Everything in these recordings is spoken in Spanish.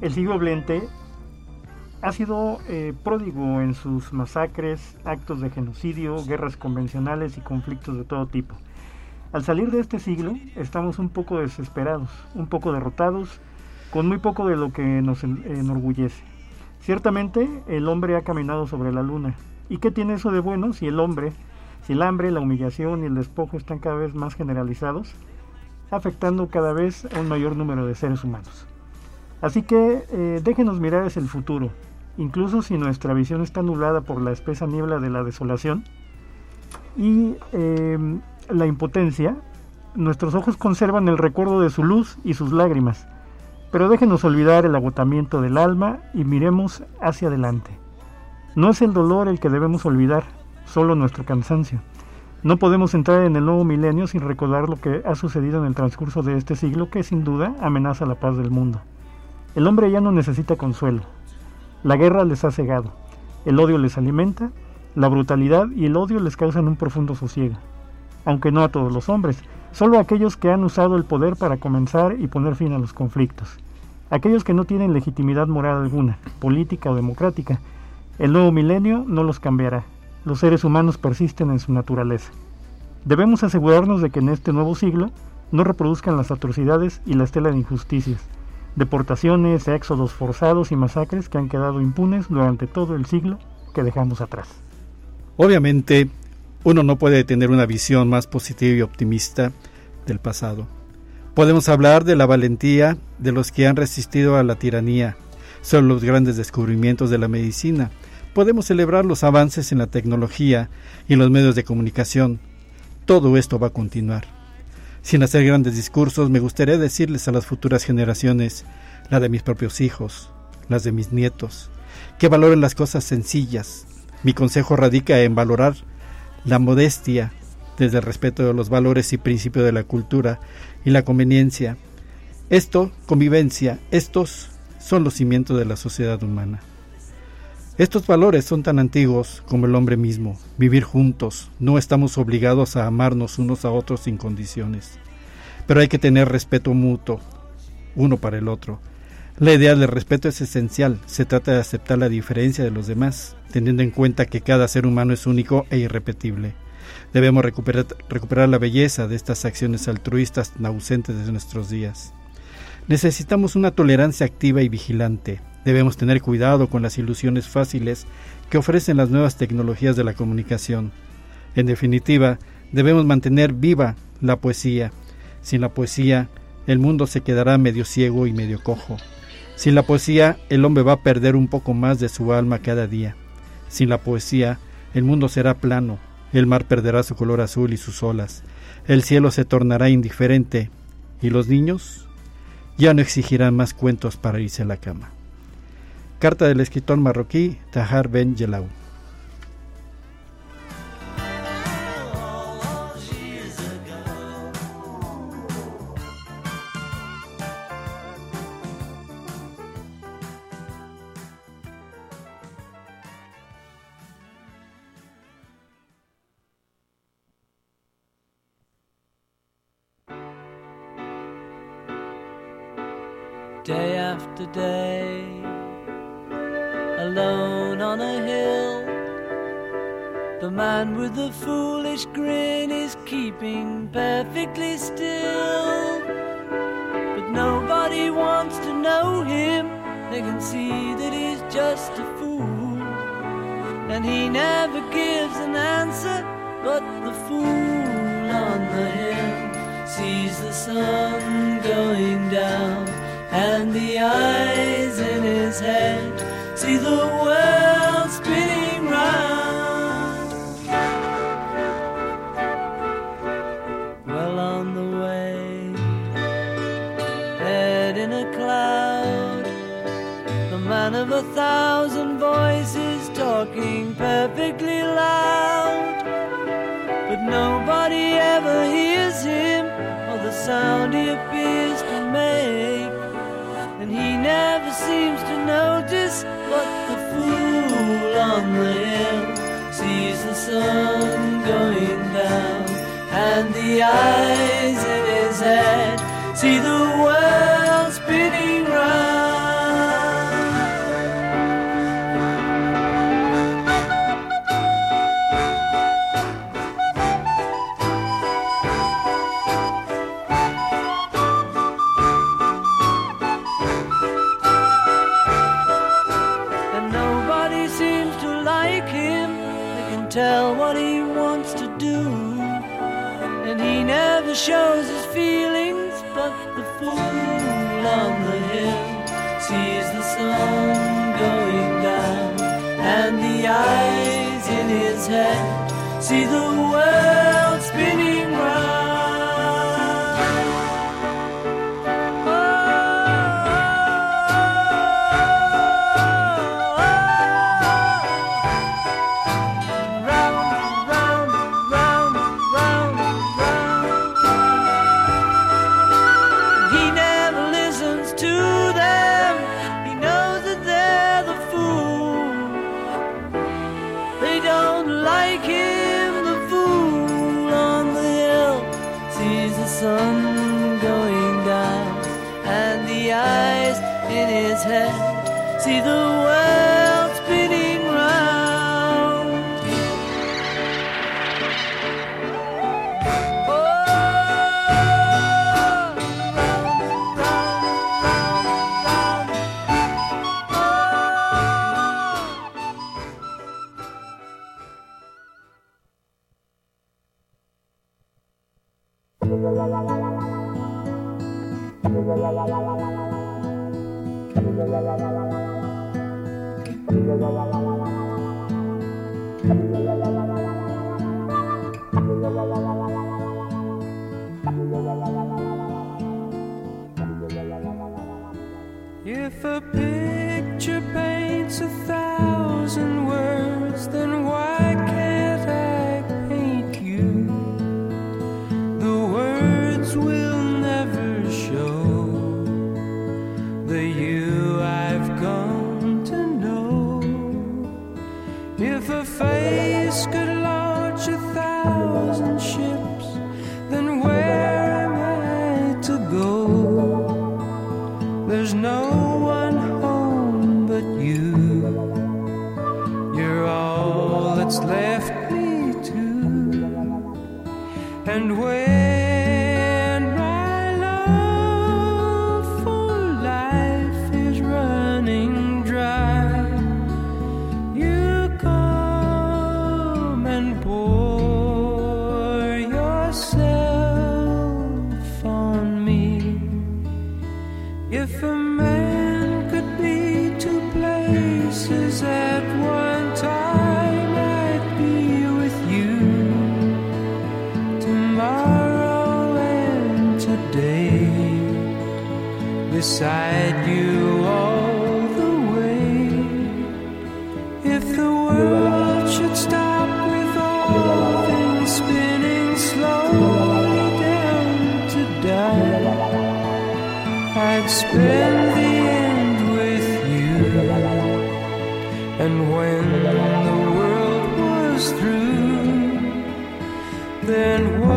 El siglo XX ha sido eh, pródigo en sus masacres, actos de genocidio, guerras convencionales y conflictos de todo tipo. Al salir de este siglo estamos un poco desesperados, un poco derrotados, con muy poco de lo que nos enorgullece. Ciertamente el hombre ha caminado sobre la luna. ¿Y qué tiene eso de bueno si el hombre, si el hambre, la humillación y el despojo están cada vez más generalizados, afectando cada vez a un mayor número de seres humanos? Así que eh, déjenos mirar hacia el futuro, incluso si nuestra visión está anulada por la espesa niebla de la desolación y em, la impotencia, nuestros ojos conservan el recuerdo de su luz y sus lágrimas, pero déjenos olvidar el agotamiento del alma y miremos hacia adelante. No es el dolor el que debemos olvidar, solo nuestro cansancio. No podemos entrar en el nuevo milenio sin recordar lo que ha sucedido en el transcurso de este siglo que sin duda amenaza la paz del mundo. El hombre ya no necesita consuelo, la guerra les ha cegado, el odio les alimenta, la brutalidad y el odio les causan un profundo sosiego. Aunque no a todos los hombres, solo a aquellos que han usado el poder para comenzar y poner fin a los conflictos. Aquellos que no tienen legitimidad moral alguna, política o democrática. El nuevo milenio no los cambiará. Los seres humanos persisten en su naturaleza. Debemos asegurarnos de que en este nuevo siglo no reproduzcan las atrocidades y la estela de injusticias, deportaciones, éxodos forzados y masacres que han quedado impunes durante todo el siglo que dejamos atrás. Obviamente, uno no puede tener una visión más positiva y optimista del pasado. Podemos hablar de la valentía de los que han resistido a la tiranía, son los grandes descubrimientos de la medicina. Podemos celebrar los avances en la tecnología y los medios de comunicación. Todo esto va a continuar. Sin hacer grandes discursos, me gustaría decirles a las futuras generaciones, la de mis propios hijos, las de mis nietos, que valoren las cosas sencillas. Mi consejo radica en valorar la modestia desde el respeto de los valores y principios de la cultura y la conveniencia. Esto, convivencia, estos son los cimientos de la sociedad humana. Estos valores son tan antiguos como el hombre mismo. Vivir juntos, no estamos obligados a amarnos unos a otros sin condiciones. Pero hay que tener respeto mutuo, uno para el otro. La idea del respeto es esencial. Se trata de aceptar la diferencia de los demás, teniendo en cuenta que cada ser humano es único e irrepetible. Debemos recuperar, la belleza de estas acciones altruistas ausentes de nuestros días. Necesitamos una tolerancia activa y vigilante, Debemos tener cuidado con las ilusiones fáciles que ofrecen las nuevas tecnologías de la comunicación. En definitiva, debemos mantener viva la poesía. Sin la poesía, el mundo se quedará medio ciego y medio cojo. Sin la poesía, el hombre va a perder un poco más de su alma cada día. Sin la poesía, el mundo será plano, el mar perderá su color azul y sus olas, el cielo se tornará indiferente, y los niños ya no exigirán más cuentos para irse a la cama. Carta del escritor marroquí Tahar Ben Yelau. the eyes in his head. See the See the If a picture paints a thousand words, then I'd spend the end with you. And when the world was through, then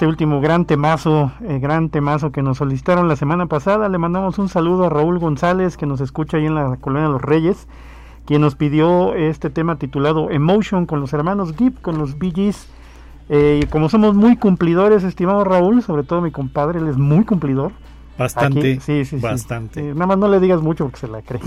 este último gran temazo, eh, gran temazo que nos solicitaron la semana pasada. Le mandamos un saludo a Raúl González que nos escucha ahí en la Colonia de los Reyes, quien nos pidió este tema titulado Emotion con los hermanos Gibb, con los Bee Gees. Eh, como somos muy cumplidores, estimado Raúl, sobre todo mi compadre, él es muy cumplidor. Bastante, Aquí- sí, sí, sí. bastante. Eh, nada más no le digas mucho porque se la cree.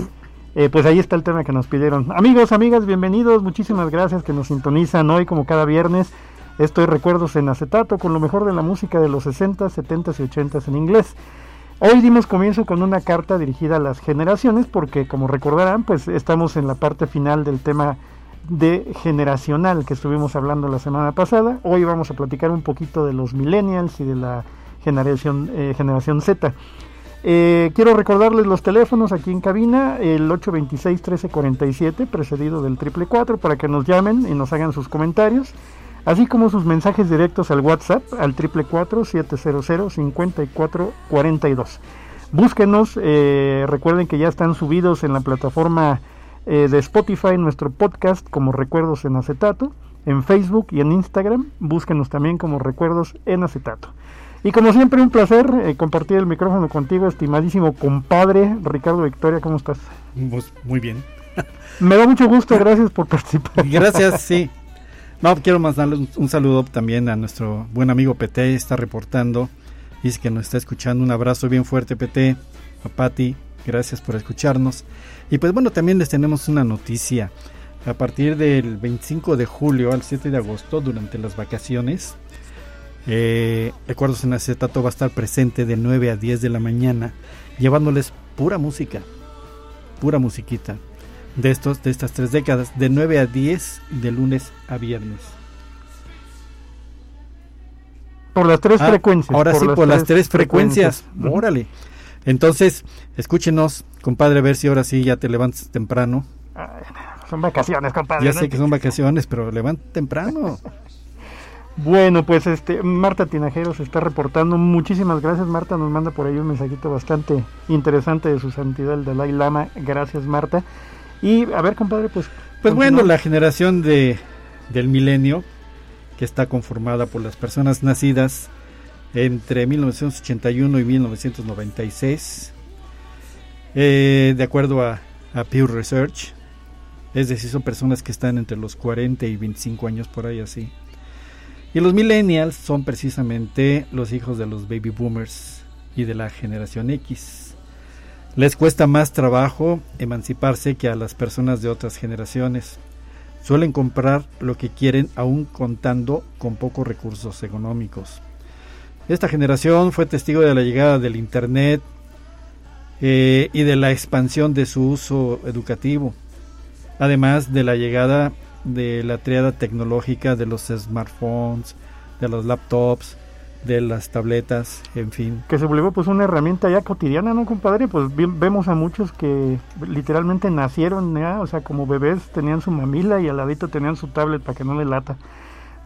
Eh, pues ahí está el tema que nos pidieron. Amigos, amigas, bienvenidos. Muchísimas gracias que nos sintonizan hoy como cada viernes. Esto es Recuerdos en Acetato con lo mejor de la música de los 60, 70 y 80 en inglés. Hoy dimos comienzo con una carta dirigida a las generaciones porque como recordarán pues estamos en la parte final del tema de generacional que estuvimos hablando la semana pasada. Hoy vamos a platicar un poquito de los millennials y de la generación, eh, generación Z. Eh, quiero recordarles los teléfonos aquí en cabina, el 826-1347, precedido del triple 4, para que nos llamen y nos hagan sus comentarios, así como sus mensajes directos al WhatsApp al triple 4-700-5442. Búsquenos, eh, recuerden que ya están subidos en la plataforma eh, de Spotify nuestro podcast como Recuerdos en Acetato, en Facebook y en Instagram, búsquenos también como Recuerdos en Acetato. Y como siempre, un placer eh, compartir el micrófono contigo, estimadísimo compadre Ricardo Victoria, ¿cómo estás? Pues, muy bien. Me da mucho gusto, gracias por participar. Gracias, sí. No, quiero mandarle un, un saludo también a nuestro buen amigo PT, está reportando, dice que nos está escuchando. Un abrazo bien fuerte, PT, a Pati, gracias por escucharnos. Y pues bueno, también les tenemos una noticia. A partir del 25 de julio al 7 de agosto, durante las vacaciones, eh, Recuerdos en Acetato va a estar presente de 9 a 10 de la mañana, llevándoles pura música, pura musiquita de estos de estas tres décadas, de 9 a 10 de lunes a viernes. Por las tres Ah, frecuencias. Ahora sí, por las tres frecuencias. Ujú. Órale. Entonces, escúchenos, compadre, a ver si ahora sí ya te levantas temprano. Ay, son vacaciones, compadre. Ya ¿no? sé que son vacaciones, pero levanta temprano. Bueno, pues este Marta Tinajero se está reportando. Muchísimas gracias, Marta. Nos manda por ahí un mensajito bastante interesante de su santidad el Dalai Lama. Gracias, Marta. Y a ver, compadre, pues. Pues bueno, la generación de, del milenio, que está conformada por las personas nacidas entre 1981 y 1996, eh, de acuerdo a, a Pew Research, es decir, son personas que están entre los 40 y 25 años por ahí así. Y los millennials son precisamente los hijos de los baby boomers y de la generación X. Les cuesta más trabajo emanciparse que a las personas de otras generaciones. Suelen comprar lo que quieren aún contando con pocos recursos económicos. Esta generación fue testigo de la llegada del Internet eh, y de la expansión de su uso educativo, además de la llegada de la triada tecnológica de los smartphones, de los laptops, de las tabletas, en fin. que se volvió pues una herramienta ya cotidiana, ¿no, compadre? Pues vemos a muchos que literalmente nacieron ya, o sea, como bebés tenían su mamila y al ladito tenían su tablet para que no le lata.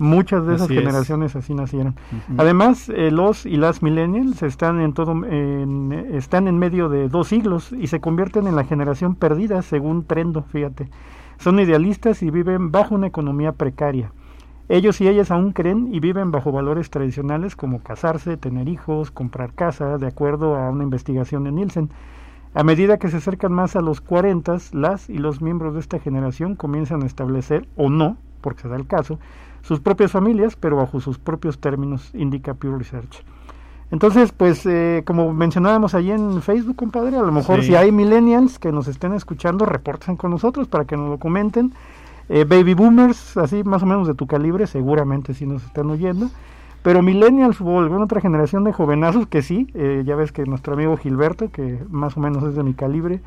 Muchas de esas Así es. generaciones así nacieron. Además, eh, los y las millennials están en todo, en- están en medio de dos siglos y se convierten en la generación perdida, según Trendo, fíjate. Son idealistas y viven bajo una economía precaria. Ellos y ellas aún creen y viven bajo valores tradicionales como casarse, tener hijos, comprar casa, de acuerdo a una investigación de Nielsen. A medida que se acercan más a los 40, las y los miembros de esta generación comienzan a establecer, o no, porque se da el caso, sus propias familias, pero bajo sus propios términos, indica Pew Research. Entonces, pues, eh, como mencionábamos allí en Facebook, compadre, a lo mejor Sí. si hay millennials que nos estén escuchando, reporten con nosotros para que nos lo comenten. Eh, baby boomers, así más o menos de tu calibre, seguramente sí nos están oyendo. Pero millennials o alguna otra generación de jovenazos que sí, eh, ya ves que nuestro amigo Gilberto, que más o menos es de mi calibre,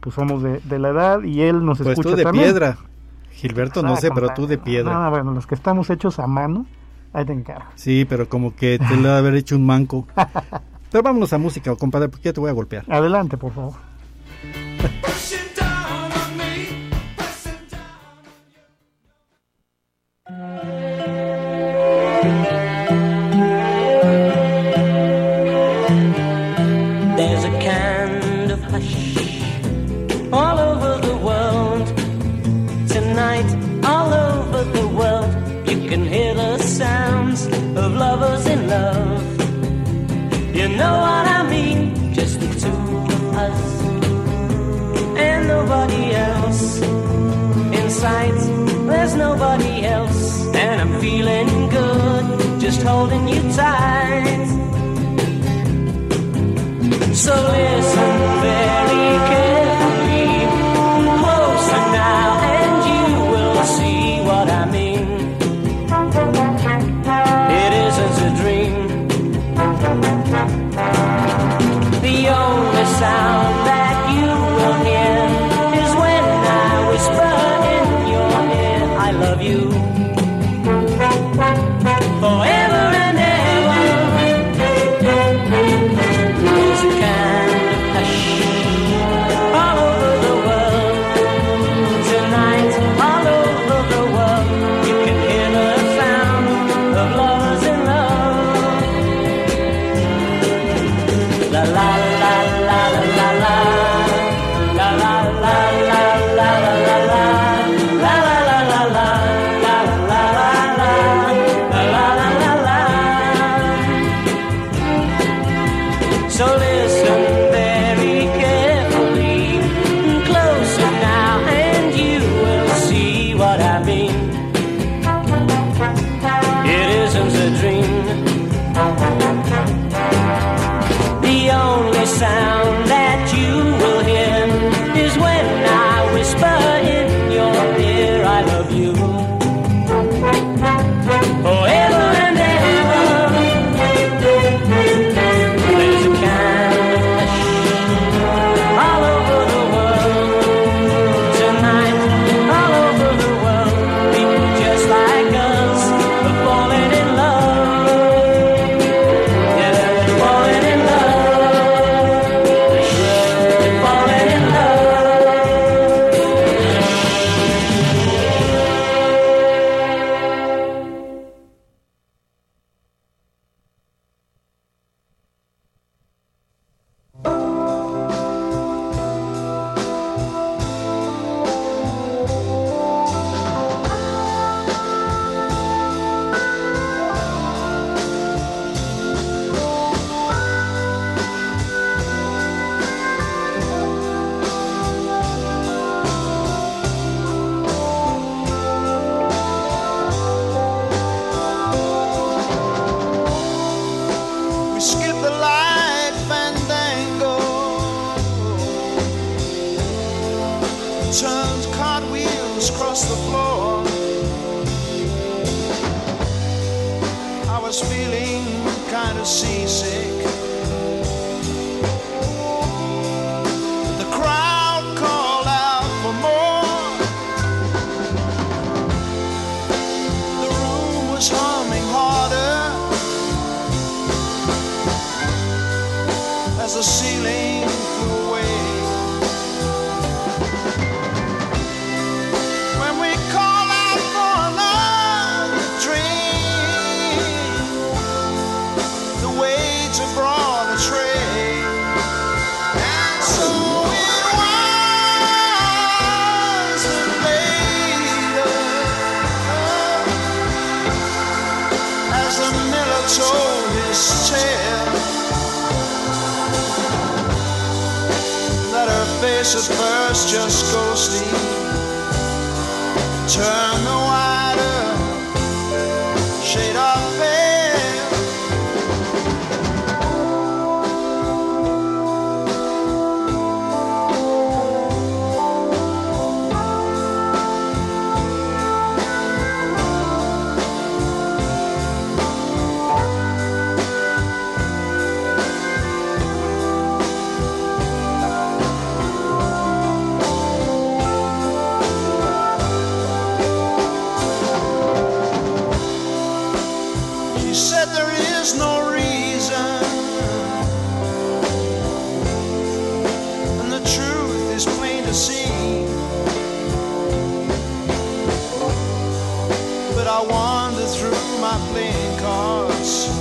pues somos de, de la edad y él nos Pues escucha tú de también. piedra. Gilberto no Ah, sé, pero tú de piedra. No, bueno, los que estamos hechos a mano, ahí te encargo. Sí, pero como que te lo haber hecho un manco. Pero vámonos a música, compadre, porque ya te voy a golpear. Adelante, por favor. There's nobody else, and I'm feeling good, just holding you tight. So listen very said there is no reason. And the truth is plain to see. But I wander through my playing cards.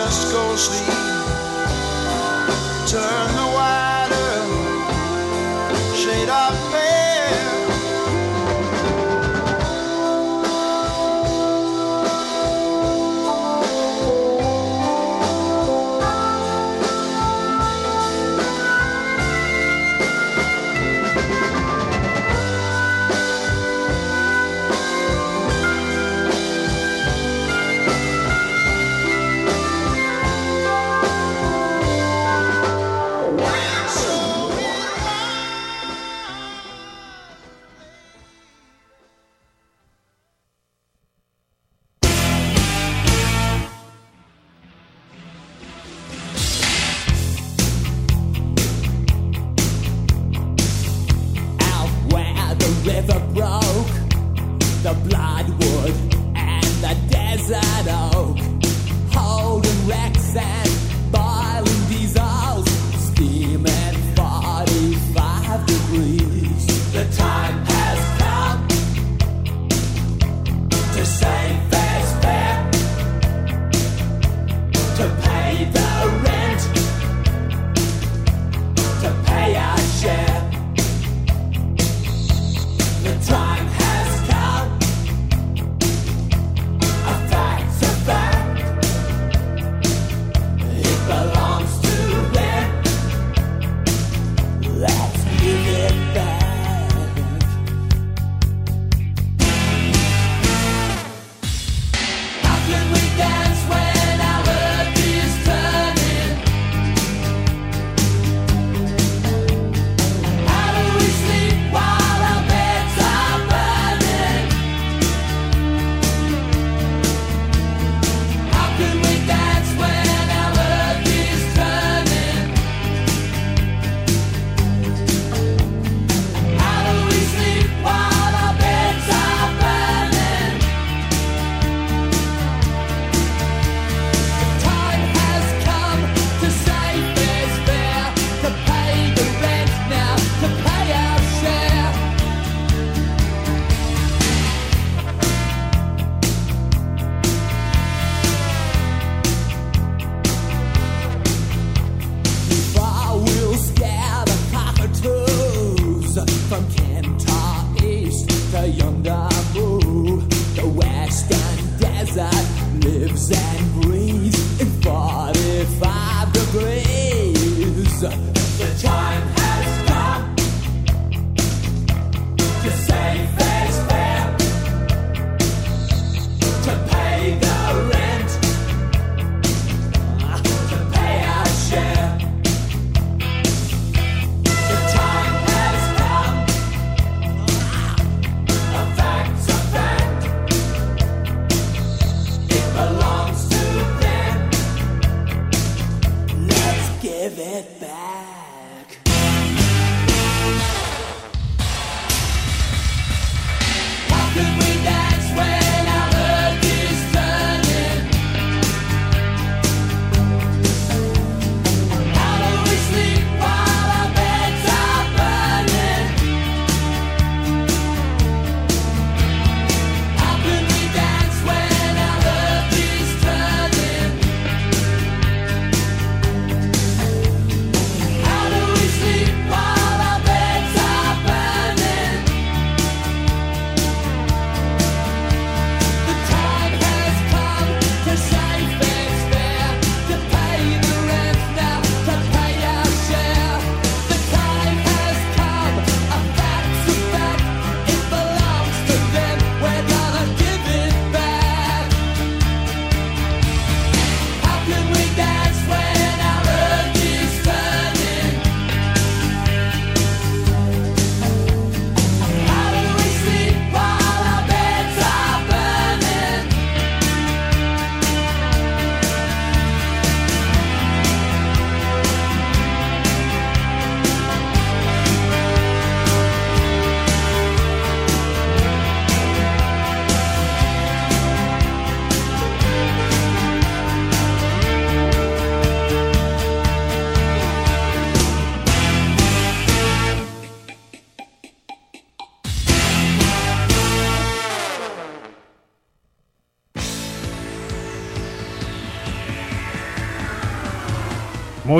Just go sleep.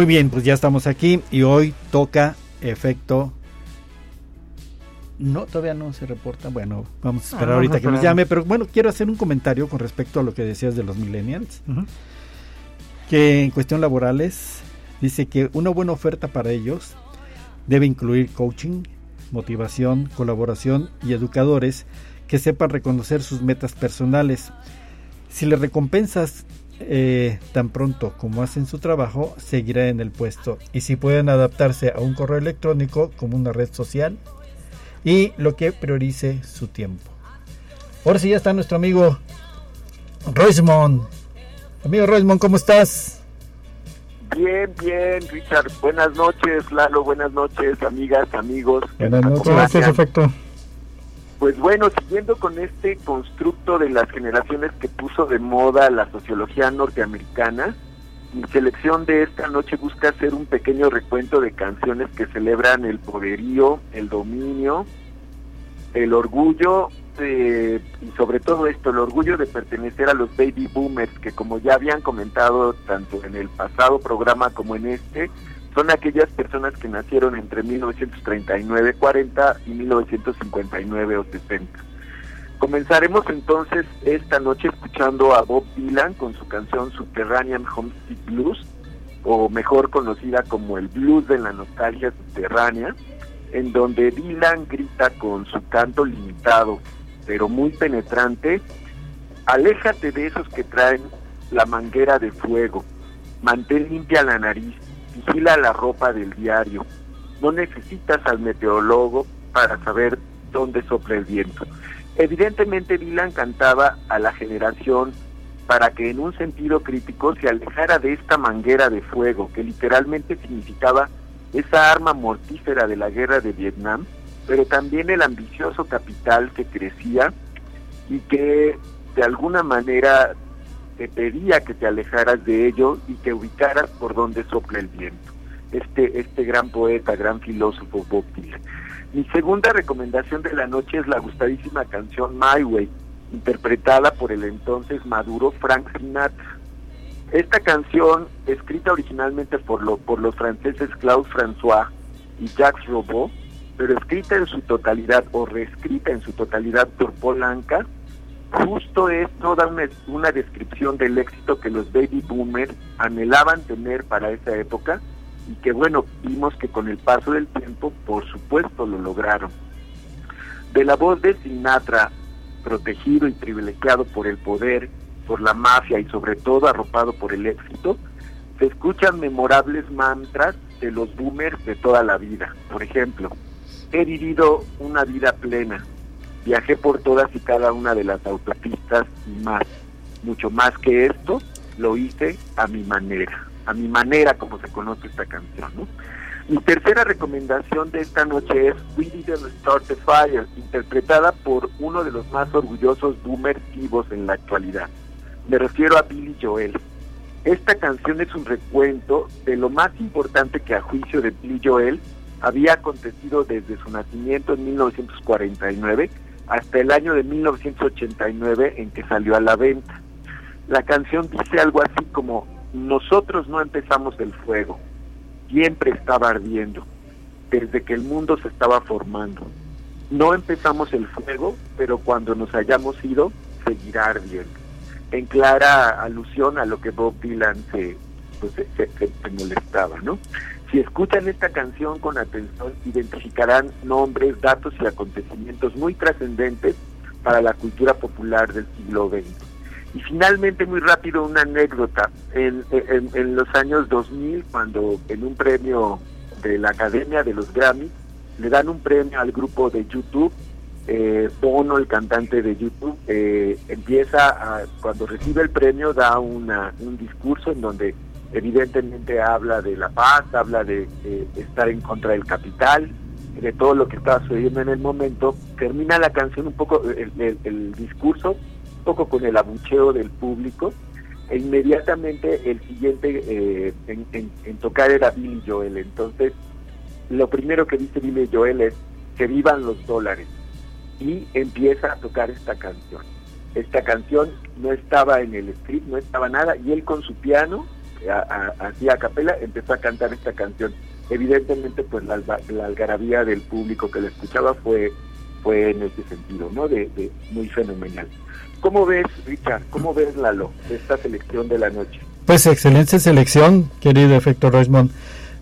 Muy bien, pues ya estamos aquí y hoy toca efecto. No, todavía no se reporta. Bueno, vamos a esperar Ah, ahorita vamos a que nos esperar. llame, pero bueno, quiero hacer un comentario con respecto a lo que decías de los millennials, que en cuestión laborales dice que una buena oferta para ellos debe incluir coaching, motivación, colaboración y educadores que sepan reconocer sus metas personales. Si le recompensas eh, tan pronto como hacen su trabajo, seguirá en el puesto. Y si pueden adaptarse a un correo electrónico como una red social y lo que priorice su tiempo. Ahora sí ya está nuestro amigo Roismond. Amigo Roismond, ¿cómo estás? Bien, bien, Richard. Buenas noches, Lalo. Buenas noches, amigas, amigos. Buenas noches. ¿Cómo Pues bueno, siguiendo con este constructo de las generaciones que puso de moda la sociología norteamericana, mi selección de esta noche busca hacer un pequeño recuento de canciones que celebran el poderío, el dominio, el orgullo eh, y sobre todo esto, el orgullo de pertenecer a los baby boomers, que como ya habían comentado tanto en el pasado programa como en este, son aquellas personas que nacieron entre 1939-40 y 1959 o 60. Comenzaremos entonces esta noche escuchando a Bob Dylan con su canción Subterranean Homesick Blues, o mejor conocida como el blues de la nostalgia subterránea, en donde Dylan grita con su canto limitado, pero muy penetrante, aléjate de esos que traen la manguera de fuego, mantén limpia la nariz, vigila la ropa del diario, no necesitas al meteorólogo para saber dónde sopla el viento. Evidentemente Dylan cantaba a la generación para que en un sentido crítico se alejara de esta manguera de fuego, que literalmente significaba esa arma mortífera de la guerra de Vietnam, pero también el ambicioso capital que crecía y que de alguna manera te pedía que te alejaras de ello y que ubicaras por donde sopla el viento. Este, este gran poeta, gran filósofo Bob Dylan. Mi segunda recomendación de la noche es la gustadísima canción My Way, interpretada por el entonces maduro Frank Sinatra. Esta canción, escrita originalmente por, lo, por los franceses Claude François y Jacques Robot, pero escrita en su totalidad o reescrita en su totalidad por Paul Anka, justo es toda una, una descripción del éxito que los baby boomers anhelaban tener para esa época y que bueno, vimos que con el paso del tiempo, por supuesto, lo lograron. De la voz de Sinatra, protegido y privilegiado por el poder, por la mafia y sobre todo arropado por el éxito, se escuchan memorables mantras de los boomers de toda la vida. Por ejemplo, he vivido una vida plena, viajé por todas y cada una de las autopistas y más. Mucho más que esto, lo hice a mi manera, a mi manera como se conoce esta canción. Mi tercera recomendación de esta noche es We Didn't Start the Fire, interpretada por uno de los más orgullosos boomers vivos en la actualidad. Me refiero a Billy Joel. Esta canción es un recuento de lo más importante que a juicio de Billy Joel había acontecido desde su nacimiento en 1949 hasta el año de 1989 en que salió a la venta. La canción dice algo así como, nosotros no empezamos el fuego, siempre estaba ardiendo, desde que el mundo se estaba formando. No empezamos el fuego, pero cuando nos hayamos ido, seguirá ardiendo. En clara alusión a lo que Bob Dylan se, pues, se, molestaba, ¿no? Si escuchan esta canción con atención, identificarán nombres, datos y acontecimientos muy trascendentes para la cultura popular del siglo XX. Y finalmente, muy rápido, una anécdota. En, los años 2000, cuando en un premio de la Academia de los Grammy, le dan un premio al grupo de YouTube, eh, Bono, el cantante de YouTube, eh, empieza a, cuando recibe el premio, da una, un discurso en donde evidentemente habla de la paz, habla de, estar en contra del capital, de todo lo que estaba sucediendo en el momento. Termina la canción un poco, el, el- discurso, un poco con el abucheo del público, e inmediatamente el siguiente eh, en tocar era Billy Joel. Entonces, lo primero que dice Billy Joel es que vivan los dólares y empieza a tocar esta canción. Esta canción no estaba en el script, no estaba nada, y él con su piano a- capela, empezó a cantar esta canción. Evidentemente, pues la, algarabía del público que la escuchaba fue fue en ese sentido, ¿no? De, muy fenomenal. ¿Cómo ves, Richard? ¿Cómo ves, Lalo, esta selección de la noche? Pues excelente selección, querido Efecto Rochmond.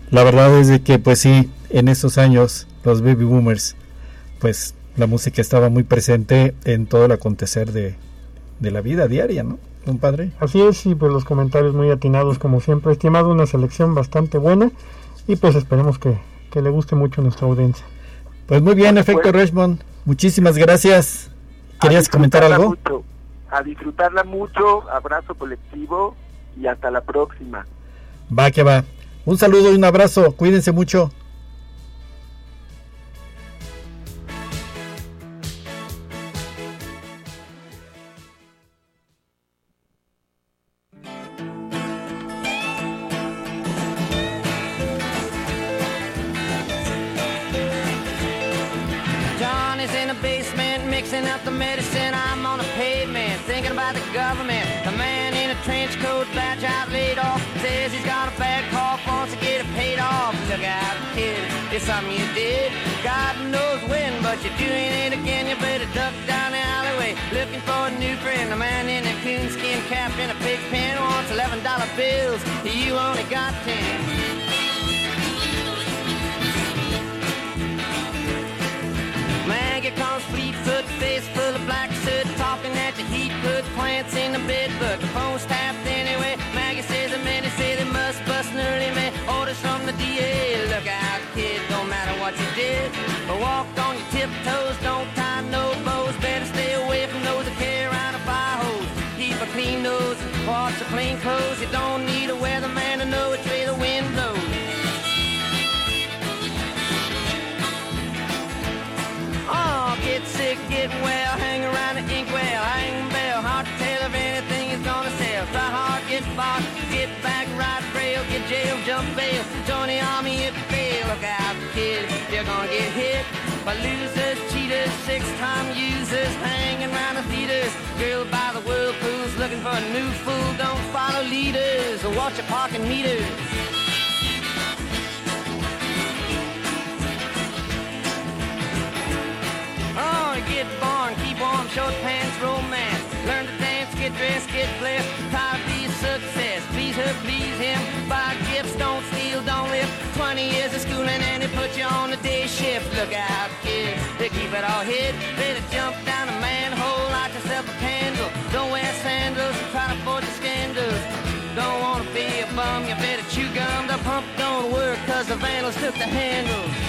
La verdad es de que, pues sí, en estos años, los baby boomers, pues la música estaba muy presente en todo el acontecer de, de la vida diaria, ¿no, compadre? Así es, y pues los comentarios muy atinados como siempre. Estimado, una selección bastante buena y pues esperemos que, que le guste mucho a nuestra audiencia. Pues muy bien, Efecto supuesto. Richmond. Muchísimas gracias. ¿Querías comentar algo? mucho, a disfrutarla mucho, abrazo colectivo y hasta la próxima. Va que va. Un saludo y un abrazo. Cuídense mucho. Up the medicine. I'm on the pavement thinking about the government. The man in a trench coat, badge out laid off, says he's got a bad cough, wants to get it paid off. Look out, kid, it's something you did. God knows when, but you're doing it again. You better duck down the alleyway looking for a new friend. The man in a coonskin cap and a pig pen wants eleven dollar bills. You only got ten. Maggie comes Fleetfoot, face full of black soot, talking at the heat, Put plants in the bed, but the phone's tapped anyway. Maggie says the men say they must bust an early man. Orders from the DA. Look out, kid, don't matter what you did. But walk on your tiptoes, don't tie no bows. Better stay away from those that carry around a fire hose. Keep a clean nose, wash your clean clothes. You don't need a weatherman to know which by losers, cheaters, six-time users, hanging around the theaters. Girl by the whirlpools, looking for a new fool. Don't follow leaders or watch your parking meters. Oh, get born, keep warm, short pants, romance. Learn to dance, get dressed, get blessed. Be a success. Please her, please him. Buy gifts, don't steal, don't live. 20 years of schooling and they put you on the day shift. Look out, kid, they keep it all hid. Better jump down a manhole, light yourself a candle. Don't wear sandals and try to avoid the scandals. Don't wanna be a bum, you better chew gum. The pump don't work cause the vandals took the handles.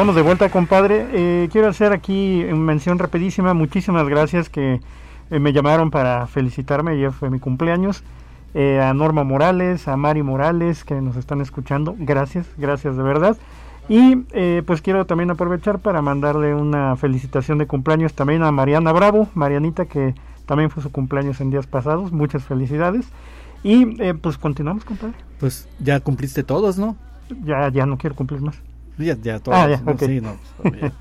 Estamos de vuelta, compadre. Eh, quiero hacer aquí una mención rapidísima. Muchísimas gracias que eh, me llamaron para felicitarme. Ayer fue mi cumpleaños. Eh, a Norma Morales, a Mari Morales, que nos están escuchando. Gracias, gracias de verdad. Y eh, pues quiero también aprovechar para mandarle una felicitación de cumpleaños también a Mariana Bravo, Marianita, que también fue su cumpleaños en días pasados. Muchas felicidades. Y eh, pues continuamos, compadre. Pues ya cumpliste todos, ¿no? Ya, ya no quiero cumplir más. Ya, ya todos. Ah, ya, ¿no? ok. Sí, no, pues,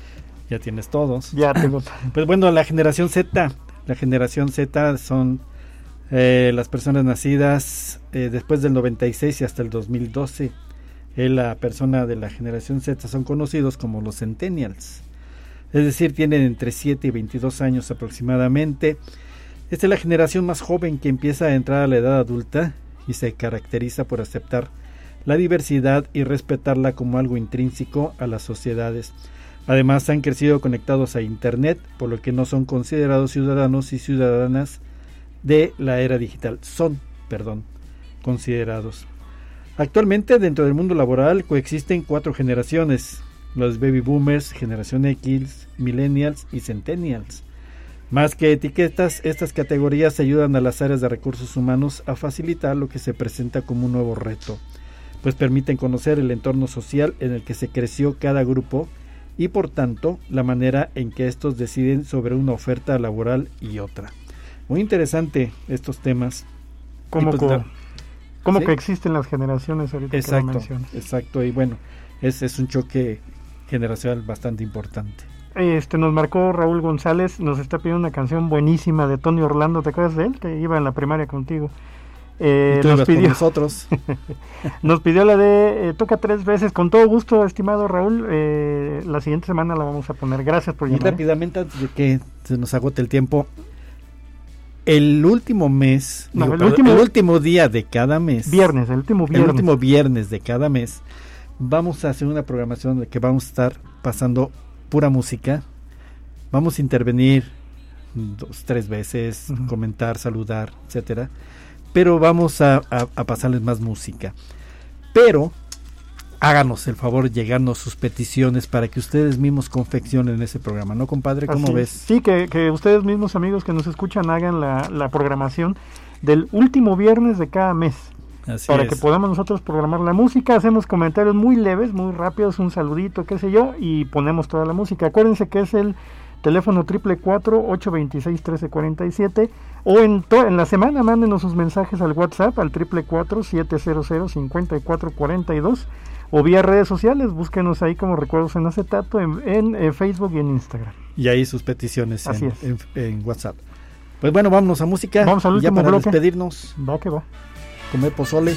ya tienes todos. Ya tengo. Pues bueno, la generación Z, la generación Z son eh, las personas nacidas eh, después del 96 y hasta el 2012. Eh, la persona de la generación Z son conocidos como los centennials. Es decir, tienen entre 7 y 22 años aproximadamente. Esta es la generación más joven que empieza a entrar a la edad adulta y se caracteriza por aceptar la diversidad y respetarla como algo intrínseco a las sociedades. Además, han crecido conectados a Internet, por lo que no son considerados ciudadanos y ciudadanas de la era digital. Son, perdón, considerados. Actualmente, dentro del mundo laboral coexisten cuatro generaciones: los baby boomers, generación X, millennials y centennials. Más que etiquetas, estas categorías ayudan a las áreas de recursos humanos a facilitar lo que se presenta como un nuevo reto, pues permiten conocer el entorno social en el que se creció cada grupo y por tanto la manera en que estos deciden sobre una oferta laboral y otra. Muy interesante estos temas. ¿Cómo, Y pues, cómo ¿Sí? que existen las generaciones ahorita que lo Exacto, exacto. Y bueno, es, es un choque generacional bastante importante. Este nos marcó Raúl González, nos está pidiendo una canción buenísima de Tony Orlando, ¿te acuerdas de él? Que iba en la primaria contigo. Eh, y nos, pidió, nosotros. nos pidió la de eh, Toca tres veces, con todo gusto, estimado Raúl. eh, la siguiente semana la vamos a poner. Gracias por Y llamar. rápidamente, antes de que se nos agote el tiempo, el último mes, No, digo, el perdón, último- el último día de cada mes, Viernes, el último el viernes. último viernes de cada mes, vamos a hacer una programación de que vamos a estar pasando pura música. Vamos a intervenir dos, tres veces, comentar, saludar, etcétera. Pero vamos a, a- a pasarles más música. Pero háganos el favor de llegarnos sus peticiones para que ustedes mismos confeccionen ese programa, ¿no, compadre? ¿Cómo Así ves? es. Sí, que, que ustedes mismos, amigos que nos escuchan, hagan la, la programación del último viernes de cada mes. Así para es. que podamos nosotros programar la música, hacemos comentarios muy leves, muy rápidos, un saludito, qué sé yo, y ponemos toda la música. Acuérdense que es el teléfono triple cuatro ocho veintiséis trece cuarenta y siete o en en la semana mándenos sus mensajes al WhatsApp al triple cuatro siete cero cero cincuenta y cuatro cuarenta y dos o vía redes sociales, búsquenos ahí como recuerdos en acetato en, en, eh, Facebook y en Instagram. Y ahí sus peticiones Así en, es. en- en WhatsApp. Pues bueno, vámonos a música. Vamos al Y ya último para bloque. despedirnos, Va que va. comer pozole.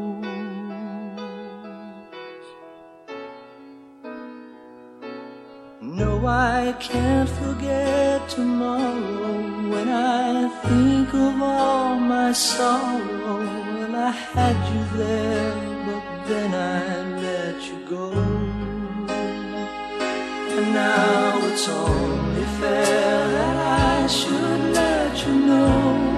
I can't forget tomorrow when I think of all my sorrow. Well, I had you there, but then I let you go. And now it's only fair that I should let you know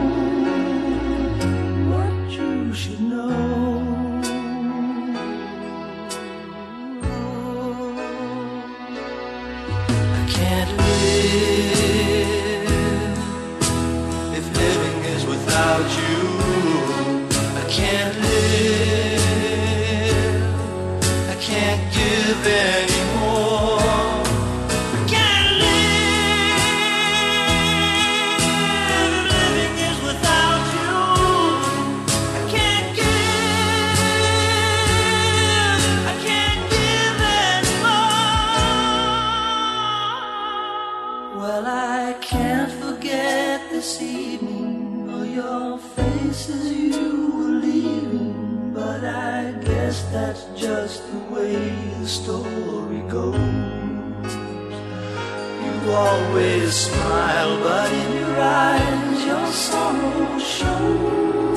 always smile, but in your eyes your sorrow shows.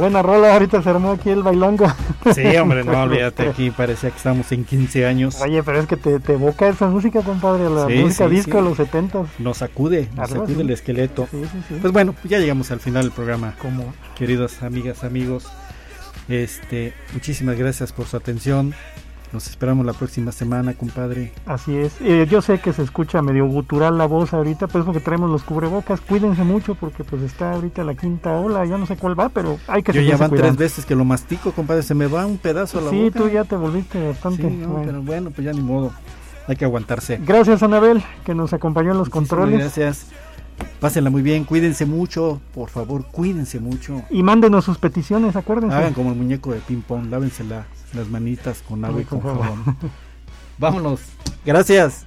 Buena rola, ahorita se armó aquí el bailongo. Sí, hombre, no olvídate, aquí parecía que estamos en 15 años. Oye, pero es que te, te evoca esa música, compadre, la Sí, música sí, disco sí. de los 70 Nos sacude, nos Algo sacude el esqueleto. Sí, sí, sí. Pues bueno, ya llegamos al final del programa. Como Queridas amigas, amigos, este, muchísimas gracias por su atención. Nos esperamos la próxima semana, compadre. Así es. Eh, yo sé que se escucha medio gutural la voz ahorita, pero es porque traemos los cubrebocas. Cuídense mucho porque pues está ahorita la quinta ola. Ya no sé cuál va, pero hay que Yo ya van tres veces que lo mastico, compadre. Se me va un pedazo a la Sí, boca. tú ya te volviste bastante. Sí, no, bueno. pero bueno, pues ya ni modo. Hay que aguantarse. Gracias, Anabel, que nos acompañó en los Muchísimas controles. Gracias. Pásenla muy bien, cuídense mucho, por favor, cuídense mucho. Y mándenos sus peticiones, acuérdense. Hagan como el muñeco de ping pong, lávense la- las manitas con agua y con jabón. Vámonos. Gracias.